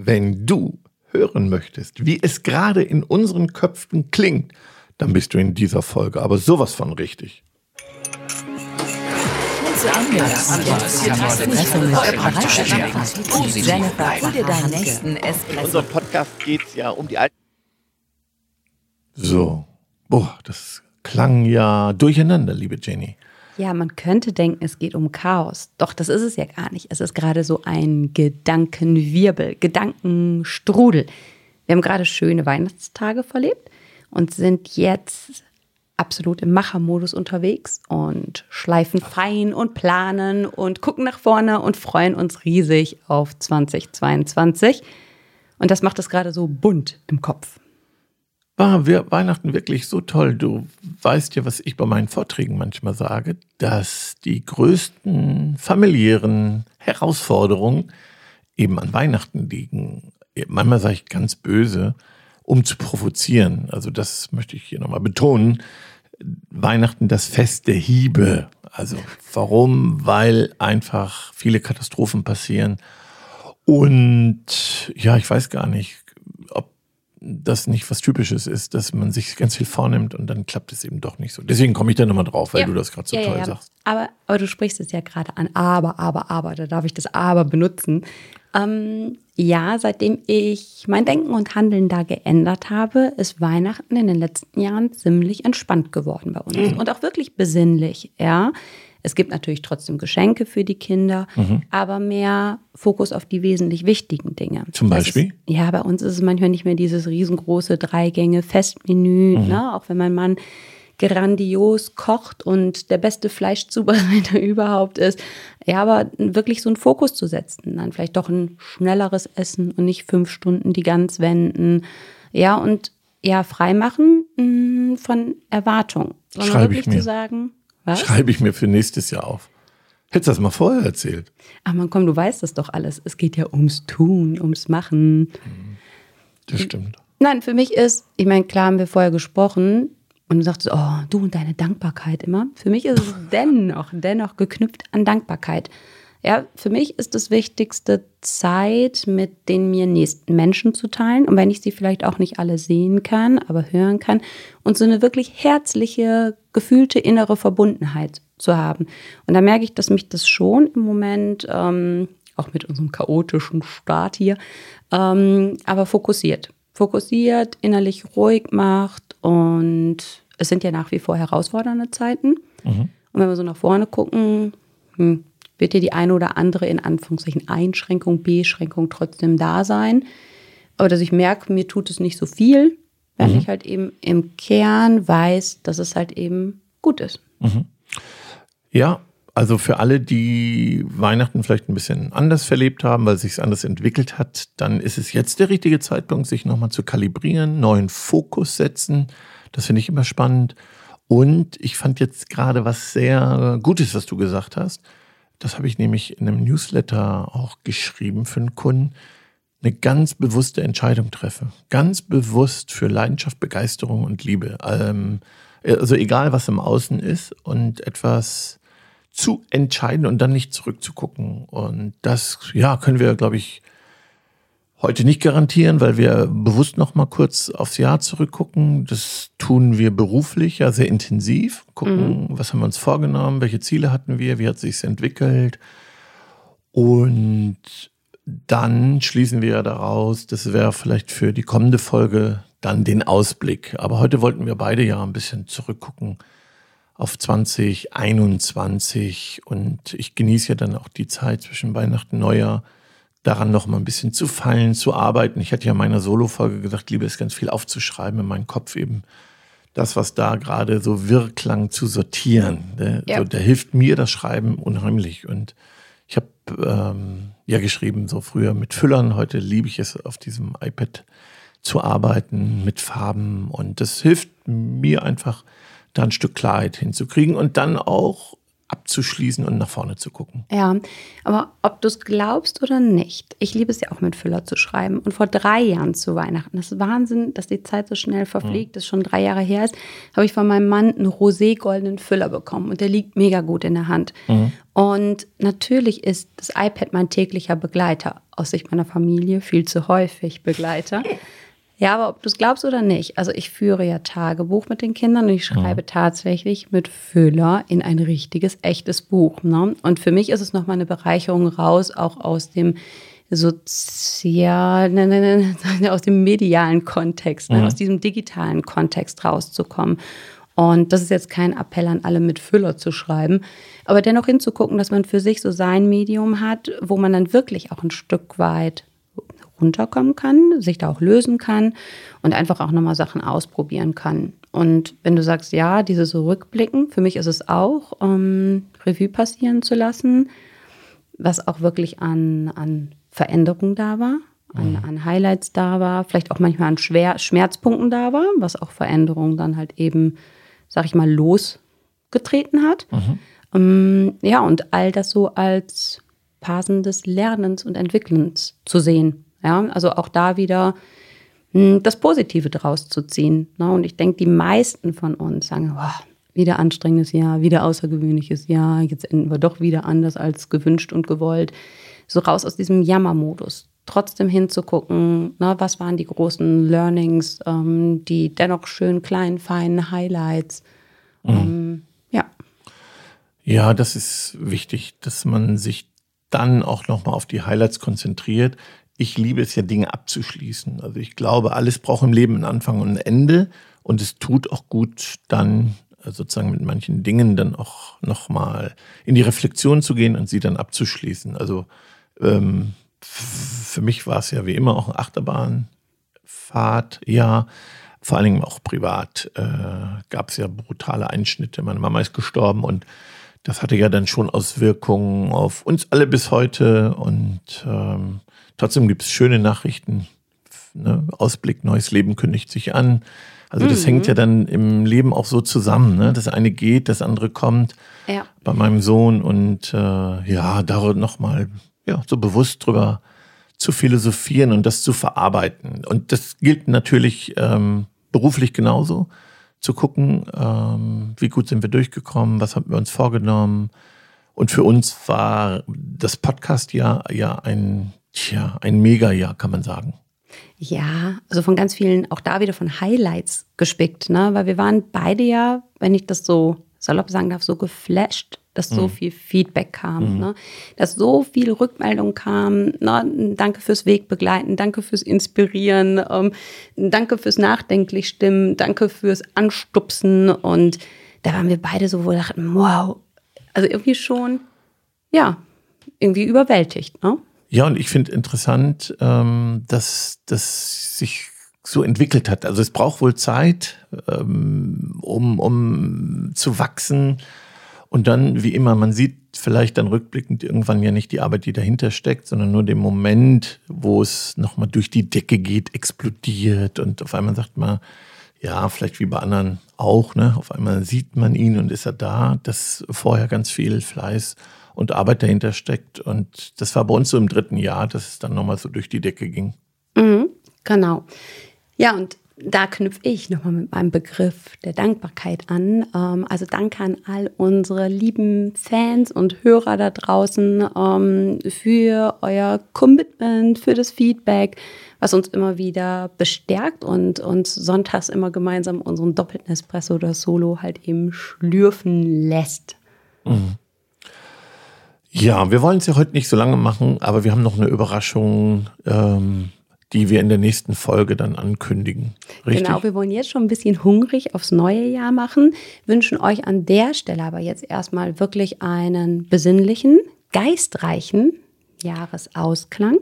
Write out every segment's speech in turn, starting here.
Wenn du hören möchtest, wie es gerade in unseren Köpfen klingt, dann bist du in dieser Folge aber sowas von richtig. Unser Podcast geht ja um die alten. So, boah, das klang ja durcheinander, liebe Jenny. Ja, man könnte denken, es geht um Chaos. Doch das ist es ja gar nicht. Es ist gerade so ein Gedankenwirbel, Gedankenstrudel. Wir haben gerade schöne Weihnachtstage verlebt und sind jetzt absolut im Machermodus unterwegs und schleifen fein und planen und gucken nach vorne und freuen uns riesig auf 2022. Und das macht es gerade so bunt im Kopf. War Weihnachten wirklich so toll? Du weißt ja, was ich bei meinen Vorträgen manchmal sage, dass die größten familiären Herausforderungen eben an Weihnachten liegen. Manchmal sage ich ganz böse, um zu provozieren. Also das möchte ich hier nochmal betonen. Weihnachten das Fest der Hiebe. Also warum? Weil einfach viele Katastrophen passieren. Und ja, ich weiß gar nicht, das nicht was Typisches ist, dass man sich ganz viel vornimmt und dann klappt es eben doch nicht so. Deswegen komme ich da nochmal drauf, weil ja. du das gerade so ja, toll ja, sagst. Aber, aber du sprichst es ja gerade an. Aber, aber, aber, da darf ich das Aber benutzen. Ähm, ja, seitdem ich mein Denken und Handeln da geändert habe, ist Weihnachten in den letzten Jahren ziemlich entspannt geworden bei uns. Mhm. Und auch wirklich besinnlich, ja. Es gibt natürlich trotzdem Geschenke für die Kinder, mhm. aber mehr Fokus auf die wesentlich wichtigen Dinge. Zum Beispiel? Ist, ja, bei uns ist es manchmal nicht mehr dieses riesengroße Dreigänge-Festmenü, mhm. ne? auch wenn mein Mann grandios kocht und der beste Fleischzubereiter überhaupt ist. Ja, aber wirklich so einen Fokus zu setzen, dann vielleicht doch ein schnelleres Essen und nicht fünf Stunden die Gans wenden. Ja, und ja, freimachen mm, von Erwartung. Sondern Schreibe wirklich ich mir. zu sagen, was? Schreibe ich mir für nächstes Jahr auf. Hättest du das mal vorher erzählt? Ach man, komm, du weißt das doch alles. Es geht ja ums Tun, ums Machen. Das stimmt. Nein, für mich ist, ich meine, klar haben wir vorher gesprochen und du sagst, oh, du und deine Dankbarkeit immer. Für mich ist es dennoch, dennoch geknüpft an Dankbarkeit. Ja, für mich ist das Wichtigste, Zeit mit den mir nächsten Menschen zu teilen. Und wenn ich sie vielleicht auch nicht alle sehen kann, aber hören kann und so eine wirklich herzliche, gefühlte innere Verbundenheit zu haben. Und da merke ich, dass mich das schon im Moment, ähm, auch mit unserem chaotischen Start hier, ähm, aber fokussiert. Fokussiert, innerlich ruhig macht und es sind ja nach wie vor herausfordernde Zeiten. Mhm. Und wenn wir so nach vorne gucken, hm, wird dir die eine oder andere in Anführungszeichen Einschränkung, Beschränkung trotzdem da sein. Aber dass ich merke, mir tut es nicht so viel, wenn mhm. ich halt eben im Kern weiß, dass es halt eben gut ist. Mhm. Ja, also für alle, die Weihnachten vielleicht ein bisschen anders verlebt haben, weil es sich anders entwickelt hat, dann ist es jetzt der richtige Zeitpunkt, sich nochmal zu kalibrieren, neuen Fokus setzen. Das finde ich immer spannend. Und ich fand jetzt gerade was sehr Gutes, was du gesagt hast. Das habe ich nämlich in einem Newsletter auch geschrieben für einen Kunden. Eine ganz bewusste Entscheidung treffe. Ganz bewusst für Leidenschaft, Begeisterung und Liebe. Ähm, also egal, was im Außen ist und etwas zu entscheiden und dann nicht zurückzugucken. Und das, ja, können wir, glaube ich, heute nicht garantieren, weil wir bewusst noch mal kurz aufs Jahr zurückgucken. Das tun wir beruflich ja sehr intensiv. Gucken, mhm. was haben wir uns vorgenommen, welche Ziele hatten wir, wie hat sich's entwickelt. Und dann schließen wir ja daraus, das wäre vielleicht für die kommende Folge dann den Ausblick. Aber heute wollten wir beide ja ein bisschen zurückgucken auf 2021 und ich genieße ja dann auch die Zeit zwischen Weihnachten und Neujahr daran noch mal ein bisschen zu fallen, zu arbeiten. Ich hatte ja in meiner Solo-Folge gesagt, liebe es ganz viel aufzuschreiben in meinen Kopf eben das, was da gerade so Wirklang zu sortieren. Ne? Ja. So, da hilft mir das Schreiben unheimlich. Und ich habe ähm, ja geschrieben, so früher mit Füllern, heute liebe ich es auf diesem iPad zu arbeiten mit Farben. Und das hilft mir einfach, da ein Stück Klarheit hinzukriegen und dann auch abzuschließen und nach vorne zu gucken. Ja, aber ob du es glaubst oder nicht, ich liebe es ja auch mit Füller zu schreiben. Und vor drei Jahren zu Weihnachten, das ist Wahnsinn, dass die Zeit so schnell verfliegt, mhm. das schon drei Jahre her ist, habe ich von meinem Mann einen rosé-goldenen Füller bekommen und der liegt mega gut in der Hand. Mhm. Und natürlich ist das iPad mein täglicher Begleiter, aus Sicht meiner Familie viel zu häufig Begleiter. Ja, aber ob du es glaubst oder nicht, also ich führe ja Tagebuch mit den Kindern und ich schreibe mhm. tatsächlich mit Füller in ein richtiges, echtes Buch. Ne? Und für mich ist es nochmal eine Bereicherung raus, auch aus dem sozial, ne, ne, ne, aus dem medialen Kontext, ne, mhm. aus diesem digitalen Kontext rauszukommen. Und das ist jetzt kein Appell an alle, mit Füller zu schreiben, aber dennoch hinzugucken, dass man für sich so sein Medium hat, wo man dann wirklich auch ein Stück weit runterkommen kann, sich da auch lösen kann und einfach auch nochmal Sachen ausprobieren kann. Und wenn du sagst, ja, diese so Rückblicken, für mich ist es auch, ähm, Revue passieren zu lassen, was auch wirklich an, an Veränderung da war, an, mhm. an Highlights da war, vielleicht auch manchmal an Schwer, Schmerzpunkten da war, was auch Veränderung dann halt eben, sag ich mal, losgetreten hat. Mhm. Ähm, ja, und all das so als Phasen des Lernens und Entwickelns zu sehen. Ja, also auch da wieder hm, das Positive draus zu ziehen. Ne? Und ich denke, die meisten von uns sagen, oh, wieder anstrengendes Jahr, wieder außergewöhnliches Jahr, jetzt enden wir doch wieder anders als gewünscht und gewollt. So raus aus diesem Jammermodus. Trotzdem hinzugucken, ne, was waren die großen Learnings, ähm, die dennoch schön kleinen, feinen Highlights. Mhm. Ähm, ja. Ja, das ist wichtig, dass man sich dann auch nochmal auf die Highlights konzentriert ich liebe es ja, Dinge abzuschließen. Also ich glaube, alles braucht im Leben einen Anfang und ein Ende. Und es tut auch gut, dann äh, sozusagen mit manchen Dingen dann auch nochmal in die Reflexion zu gehen und sie dann abzuschließen. Also ähm, für mich war es ja wie immer auch ein Achterbahnfahrt, ja. Vor allen Dingen auch privat äh, gab es ja brutale Einschnitte. Meine Mama ist gestorben und das hatte ja dann schon Auswirkungen auf uns alle bis heute. Und ähm, Trotzdem gibt es schöne Nachrichten. Ne? Ausblick, neues Leben kündigt sich an. Also das mhm. hängt ja dann im Leben auch so zusammen. Ne? Das eine geht, das andere kommt. Ja. Bei meinem Sohn und äh, ja, da nochmal ja, so bewusst drüber zu philosophieren und das zu verarbeiten. Und das gilt natürlich ähm, beruflich genauso. Zu gucken, ähm, wie gut sind wir durchgekommen, was haben wir uns vorgenommen. Und für uns war das Podcast-Jahr ja ein Tja, ein Mega-Jahr, kann man sagen. Ja, also von ganz vielen, auch da wieder von Highlights gespickt, ne? Weil wir waren beide ja, wenn ich das so salopp sagen darf, so geflasht, dass so mhm. viel Feedback kam, mhm. ne? dass so viel Rückmeldung kam. Ne? Danke fürs Wegbegleiten, danke fürs Inspirieren, ähm, danke fürs Nachdenklich stimmen, danke fürs Anstupsen. Und da waren wir beide so, wo wir dachten, wow, also irgendwie schon, ja, irgendwie überwältigt. Ne? Ja, und ich finde interessant, ähm, dass das sich so entwickelt hat. Also es braucht wohl Zeit, ähm, um, um zu wachsen. Und dann, wie immer, man sieht vielleicht dann rückblickend irgendwann ja nicht die Arbeit, die dahinter steckt, sondern nur den Moment, wo es nochmal durch die Decke geht, explodiert und auf einmal sagt man, ja, vielleicht wie bei anderen auch, ne? Auf einmal sieht man ihn und ist er da, dass vorher ganz viel Fleiß und Arbeit dahinter steckt. Und das war bei uns so im dritten Jahr, dass es dann nochmal so durch die Decke ging. Mhm, genau. Ja, und da knüpfe ich nochmal mit meinem Begriff der Dankbarkeit an. Ähm, also danke an all unsere lieben Fans und Hörer da draußen ähm, für euer Commitment, für das Feedback, was uns immer wieder bestärkt und uns sonntags immer gemeinsam unseren doppelten Espresso oder Solo halt eben schlürfen lässt. Mhm. Ja, wir wollen es ja heute nicht so lange machen, aber wir haben noch eine Überraschung, ähm, die wir in der nächsten Folge dann ankündigen. Richtig? Genau, wir wollen jetzt schon ein bisschen hungrig aufs neue Jahr machen, wünschen euch an der Stelle aber jetzt erstmal wirklich einen besinnlichen, geistreichen Jahresausklang.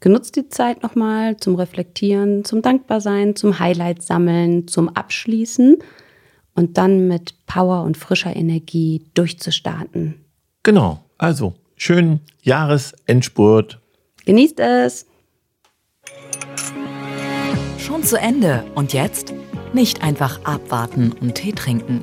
Genutzt die Zeit nochmal zum Reflektieren, zum Dankbarsein, zum Highlight sammeln, zum Abschließen und dann mit Power und frischer Energie durchzustarten. Genau. Also, schönen Jahresendspurt. Genießt es. Schon zu Ende. Und jetzt? Nicht einfach abwarten und Tee trinken